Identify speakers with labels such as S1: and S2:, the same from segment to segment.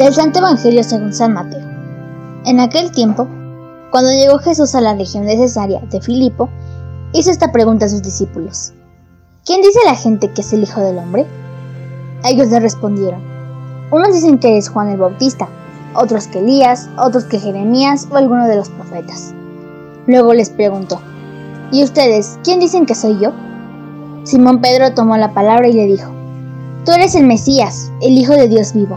S1: Del Santo Evangelio según San Mateo. En aquel tiempo, cuando llegó Jesús a la región de Cesarea de Filipo, hizo esta pregunta a sus discípulos. ¿Quién dice la gente que es el Hijo del Hombre? Ellos le respondieron. Unos dicen que es Juan el Bautista, otros que Elías, otros que Jeremías o alguno de los profetas. Luego les preguntó, ¿y ustedes quién dicen que soy yo? Simón Pedro tomó la palabra y le dijo, Tú eres el Mesías, el Hijo de Dios vivo.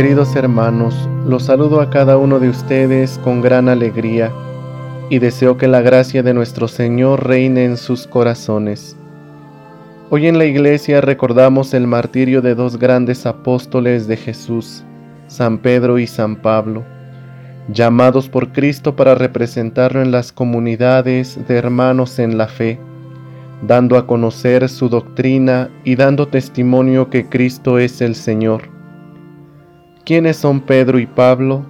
S2: Queridos hermanos, los saludo a cada uno de ustedes con gran alegría y deseo que la gracia de nuestro Señor reine en sus corazones. Hoy en la iglesia recordamos el martirio de dos grandes apóstoles de Jesús, San Pedro y San Pablo, llamados por Cristo para representarlo en las comunidades de hermanos en la fe, dando a conocer su doctrina y dando testimonio que Cristo es el Señor ¿Quiénes son Pedro y Pablo?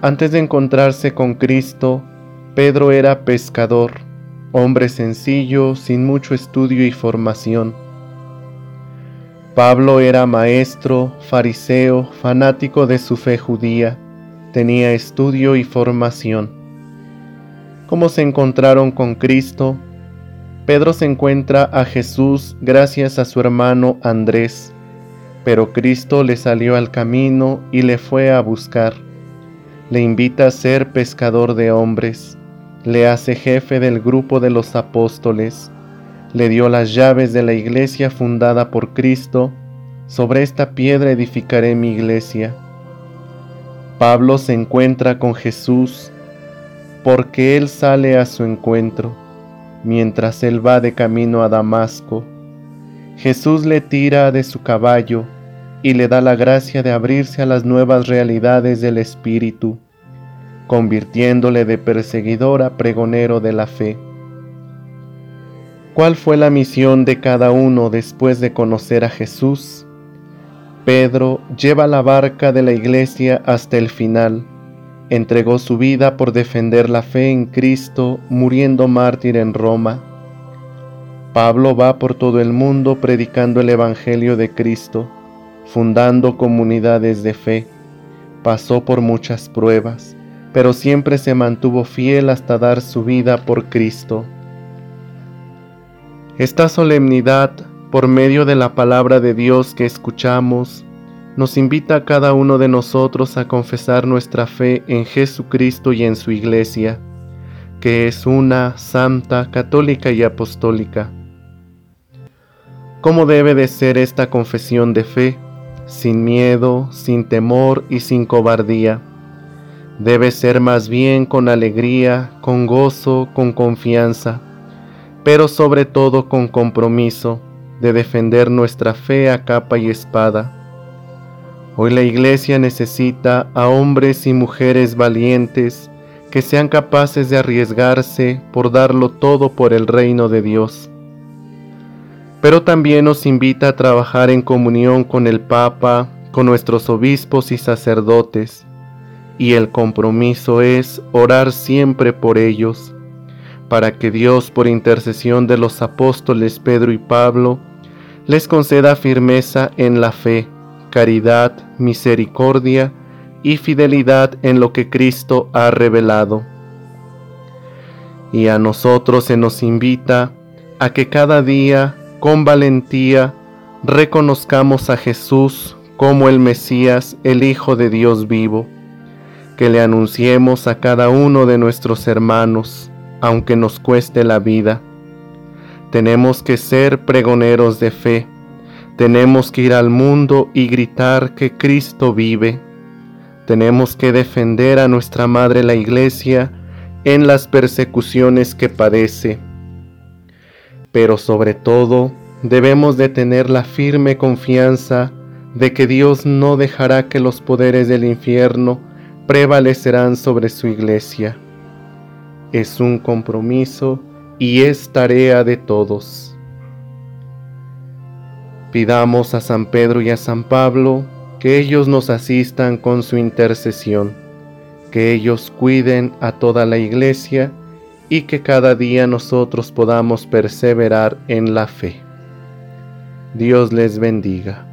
S2: Antes de encontrarse con Cristo, Pedro era pescador, hombre sencillo, sin mucho estudio y formación. Pablo era maestro, fariseo, fanático de su fe judía, tenía estudio y formación. ¿Cómo se encontraron con Cristo? Pedro se encuentra a Jesús gracias a su hermano Andrés, pero Cristo le salió al camino y le fue a buscar. Le invita a ser pescador de hombres, le hace jefe del grupo de los apóstoles, le dio las llaves de la iglesia fundada por Cristo, sobre esta piedra edificaré mi iglesia. Pablo se encuentra con Jesús porque él sale a su encuentro, mientras él va de camino a Damasco. Jesús le tira de su caballo, y le da la gracia de abrirse a las nuevas realidades del Espíritu, convirtiéndole de perseguidor a pregonero de la fe. ¿Cuál fue la misión de cada uno después de conocer a Jesús? Pedro lleva la barca de la iglesia hasta el final. Entregó su vida por defender la fe en Cristo, muriendo mártir en Roma. Pablo va por todo el mundo predicando el Evangelio de Cristo fundando comunidades de fe. Pasó por muchas pruebas, pero siempre se mantuvo fiel hasta dar su vida por Cristo. Esta solemnidad, por medio de la palabra de Dios que escuchamos, nos invita a cada uno de nosotros a confesar nuestra fe en Jesucristo y en su iglesia, que es una, santa, católica y apostólica. ¿Cómo debe de ser esta confesión de fe? sin miedo, sin temor y sin cobardía. Debe ser más bien con alegría, con gozo, con confianza, pero sobre todo con compromiso de defender nuestra fe a capa y espada. Hoy la Iglesia necesita a hombres y mujeres valientes que sean capaces de arriesgarse por darlo todo por el reino de Dios pero también nos invita a trabajar en comunión con el Papa, con nuestros obispos y sacerdotes, y el compromiso es orar siempre por ellos, para que Dios, por intercesión de los apóstoles Pedro y Pablo, les conceda firmeza en la fe, caridad, misericordia y fidelidad en lo que Cristo ha revelado. Y a nosotros se nos invita a que cada día con valentía reconozcamos a Jesús como el Mesías, el Hijo de Dios vivo, que le anunciemos a cada uno de nuestros hermanos, aunque nos cueste la vida. Tenemos que ser pregoneros de fe, tenemos que ir al mundo y gritar que Cristo vive. Tenemos que defender a nuestra Madre la Iglesia en las persecuciones que padece pero sobre todo debemos de tener la firme confianza de que Dios no dejará que los poderes del infierno prevalecerán sobre su iglesia. Es un compromiso y es tarea de todos. Pidamos a San Pedro y a San Pablo que ellos nos asistan con su intercesión, que ellos cuiden a toda la iglesia y que cada día nosotros podamos perseverar en la fe. Dios les bendiga.